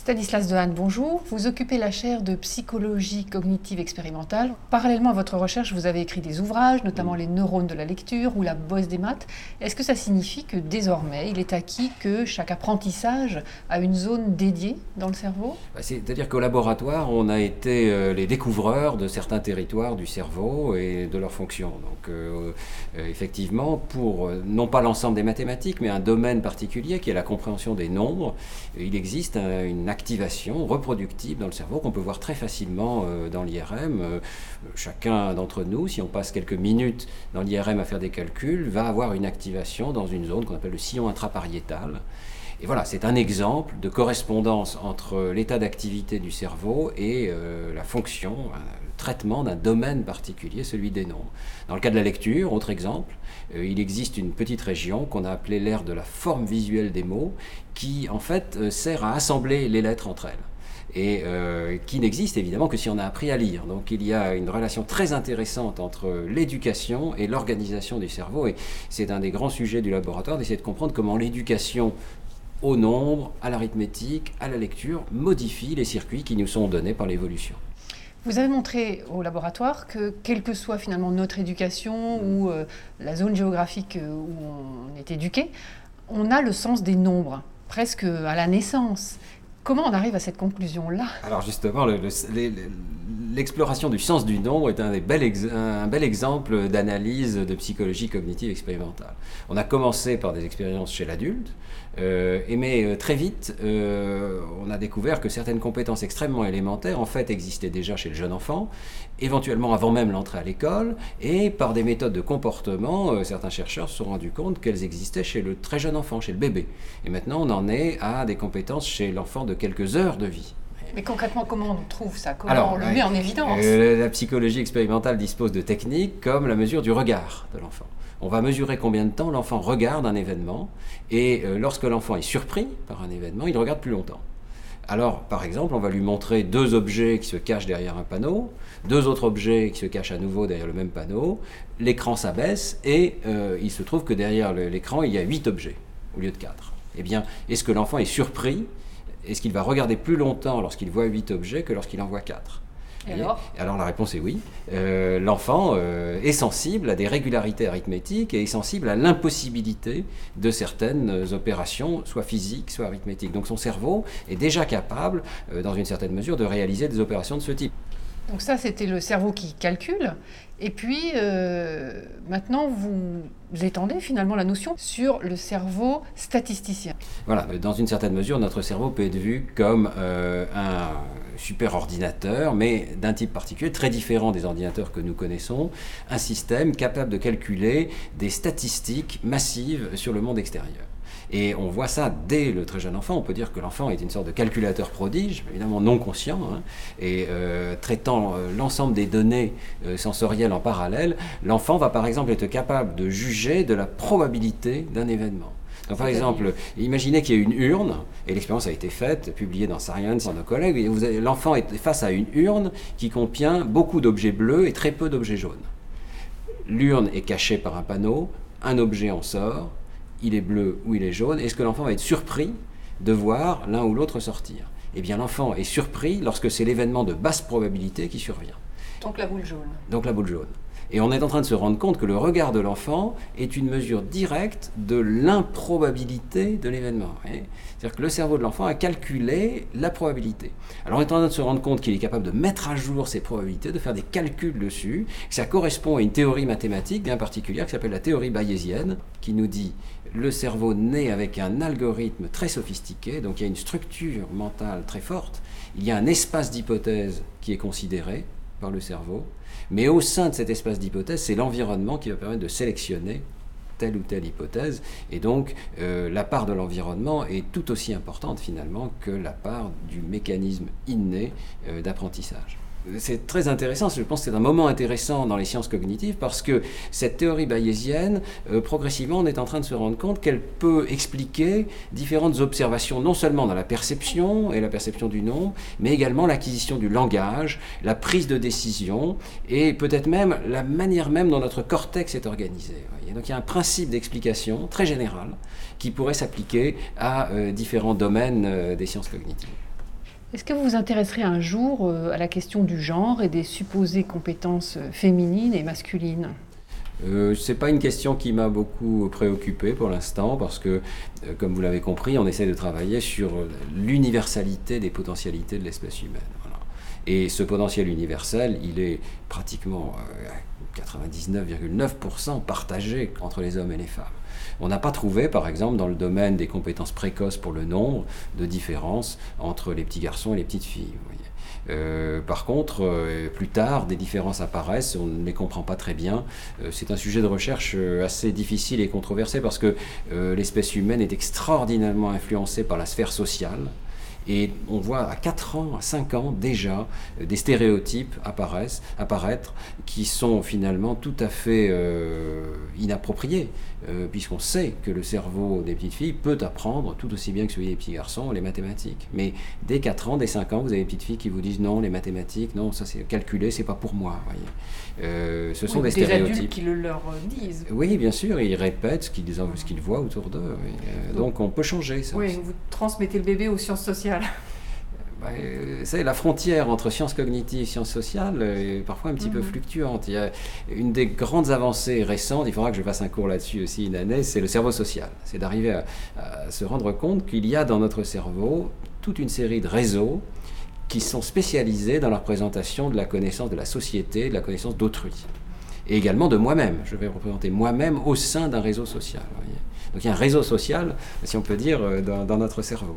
Stanislas Dehaene, bonjour. Vous occupez la chaire de psychologie cognitive expérimentale. Parallèlement à votre recherche, vous avez écrit des ouvrages, notamment Les neurones de la lecture ou La bosse des maths. Est-ce que ça signifie que désormais, il est acquis que chaque apprentissage a une zone dédiée dans le cerveau? Bah, C'est-à-dire qu'au laboratoire, on a été euh, les découvreurs de certains territoires du cerveau et de leurs fonctions. Donc, euh, euh, effectivement, pour non pas l'ensemble des mathématiques, mais un domaine particulier qui est la compréhension des nombres, il existe une activation reproductible dans le cerveau qu'on peut voir très facilement euh, dans l'IRM. Euh, chacun d'entre nous, si on passe quelques minutes dans l'IRM à faire des calculs, va avoir une activation dans une zone qu'on appelle le sillon intrapariétal. Et voilà, c'est un exemple de correspondance entre l'état d'activité du cerveau et euh, la fonction, le traitement d'un domaine particulier, celui des nombres. Dans le cas de la lecture, autre exemple, euh, il existe une petite région qu'on a appelée l'aire de la forme visuelle des mots, qui en fait euh, sert à assembler les lettres entre elles et euh, qui n'existe évidemment que si on a appris à lire. Donc il y a une relation très intéressante entre l'éducation et l'organisation du cerveau, et c'est un des grands sujets du laboratoire d'essayer de comprendre comment l'éducation au nombre, à l'arithmétique, à la lecture modifie les circuits qui nous sont donnés par l'évolution. Vous avez montré au laboratoire que, quelle que soit finalement notre éducation ou euh, la zone géographique euh, où on est éduqué, on a le sens des nombres, presque à la naissance. Comment on arrive à cette conclusion-là? Alors justement, l'exploration du sens du nombre est un, bel exemple d'analyse de psychologie cognitive expérimentale. On a commencé par des expériences chez l'adulte, euh, mais euh, très vite, euh, on a découvert que certaines compétences extrêmement élémentaires, en fait, existaient déjà chez le jeune enfant, éventuellement avant même l'entrée à l'école, et par des méthodes de comportement, certains chercheurs se sont rendus compte qu'elles existaient chez le très jeune enfant, chez le bébé. Et maintenant, on en est à des compétences chez l'enfant de quelques heures de vie. Mais concrètement, comment on trouve ça? Comment on le met en évidence? La psychologie expérimentale dispose de techniques comme la mesure du regard de l'enfant on va mesurer combien de temps l'enfant regarde un événement, et euh, lorsque l'enfant est surpris par un événement, il regarde plus longtemps. Alors, par exemple, on va lui montrer deux objets qui se cachent derrière un panneau, deux autres objets qui se cachent à nouveau derrière le même panneau, l'écran s'abaisse, et euh, il se trouve que derrière l'écran, il y a huit objets au lieu de quatre. Eh bien, est-ce que l'enfant est surpris Est-ce qu'il va regarder plus longtemps lorsqu'il voit huit objets que lorsqu'il en voit quatre? Alors? la réponse est oui. Euh, l'enfant euh, est sensible à des régularités arithmétiques et est sensible à l'impossibilité de certaines opérations, soit physiques, soit arithmétiques. Donc son cerveau est déjà capable, euh, dans une certaine mesure, de réaliser des opérations de ce type. Donc ça, c'était le cerveau qui calcule. Et puis, maintenant, vous étendez finalement la notion sur le cerveau statisticien. Voilà, dans une certaine mesure, notre cerveau peut être vu comme un super ordinateur, mais d'un type particulier, très différent des ordinateurs que nous connaissons, un système capable de calculer des statistiques massives sur le monde extérieur. Et on voit ça dès le très jeune enfant. On peut dire que l'enfant est une sorte de calculateur prodige, évidemment non conscient, hein, et euh, traitant euh, l'ensemble des données euh, sensorielles en parallèle, l'enfant va par exemple être capable de juger de la probabilité d'un événement par exemple, imaginez qu'il y a une urne, et l'expérience a été faite, publiée dans Science par nos collègues, et l'enfant est face à une urne qui contient beaucoup d'objets bleus et très peu d'objets jaunes. L'urne est cachée par un panneau, un objet en sort, il est bleu ou il est jaune, est-ce que l'enfant va être surpris de voir l'un ou l'autre sortir? Eh bien l'enfant est surpris lorsque c'est l'événement de basse probabilité qui survient. Donc la boule jaune. Donc la boule jaune. Et on est en train de se rendre compte que le regard de l'enfant est une mesure directe de l'improbabilité de l'événement. C'est-à-dire que le cerveau de l'enfant a calculé la probabilité. Alors on est en train de se rendre compte qu'il est capable de mettre à jour ces probabilités, de faire des calculs dessus. Ça correspond à une théorie mathématique bien particulière qui s'appelle la théorie bayésienne, qui nous dit le cerveau naît avec un algorithme très sophistiqué, donc il y a une structure mentale très forte, il y a un espace d'hypothèse qui est considéré par le cerveau, mais au sein de cet espace d'hypothèse, c'est l'environnement qui va permettre de sélectionner telle ou telle hypothèse. Et donc, euh, la part de l'environnement est tout aussi importante finalement que la part du mécanisme inné euh, d'apprentissage c'est très intéressant, je pense que c'est un moment intéressant dans les sciences cognitives parce que cette théorie bayésienne, euh, progressivement, on est en train de se rendre compte qu'elle peut expliquer différentes observations, non seulement dans la perception et la perception du nombre, mais également l'acquisition du langage, la prise de décision et peut-être même la manière même dont notre cortex est organisé. Donc il y a un principe d'explication très général qui pourrait s'appliquer à euh, différents domaines euh, des sciences cognitives. Est-ce que vous vous intéresserez un jour euh, à la question du genre et des supposées compétences euh, féminines et masculines? Euh, Ce n'est pas une question qui m'a beaucoup préoccupé pour l'instant parce que, comme vous l'avez compris, on essaie de travailler sur l'universalité des potentialités de l'espèce humaine. Et ce potentiel universel, il est pratiquement 99,9% partagé entre les hommes et les femmes. On n'a pas trouvé, par exemple, dans le domaine des compétences précoces pour le nombre, de différence entre les petits garçons et les petites filles. Euh, par contre, euh, plus tard, des différences apparaissent, on ne les comprend pas très bien. Euh, c'est un sujet de recherche assez difficile et controversé parce que l'espèce humaine est extraordinairement influencée par la sphère sociale. Et on voit à 4 ans, à 5 ans déjà, euh, des stéréotypes apparaissent, apparaître qui sont finalement tout à fait euh, inappropriés, euh, puisqu'on sait que le cerveau des petites filles peut apprendre tout aussi bien que celui des petits garçons les mathématiques. Mais dès 4 ans, dès 5 ans, vous avez des petites filles qui vous disent non, les mathématiques, non, ça c'est calculé, c'est pas pour moi. ce sont des, stéréotypes. adultes qui le leur disent. Oui, bien sûr, ils répètent ce qu'ils, ce qu'ils voient autour d'eux. Donc on peut changer ça. Oui, vous transmettez le bébé aux sciences sociales. C'est bah, la frontière entre sciences cognitives et sciences sociales est parfois un petit peu mhm. fluctuante. Il y a une des grandes avancées récentes, il faudra que je fasse un cours là-dessus aussi une année, c'est le cerveau social. C'est d'arriver à, se rendre compte qu'il y a dans notre cerveau toute une série de réseaux qui sont spécialisés dans la représentation de la connaissance de la société, de la connaissance d'autrui. Et également de moi-même. Je vais représenter moi-même au sein d'un réseau social. Donc il y a un réseau social, si on peut dire, euh, dans notre cerveau.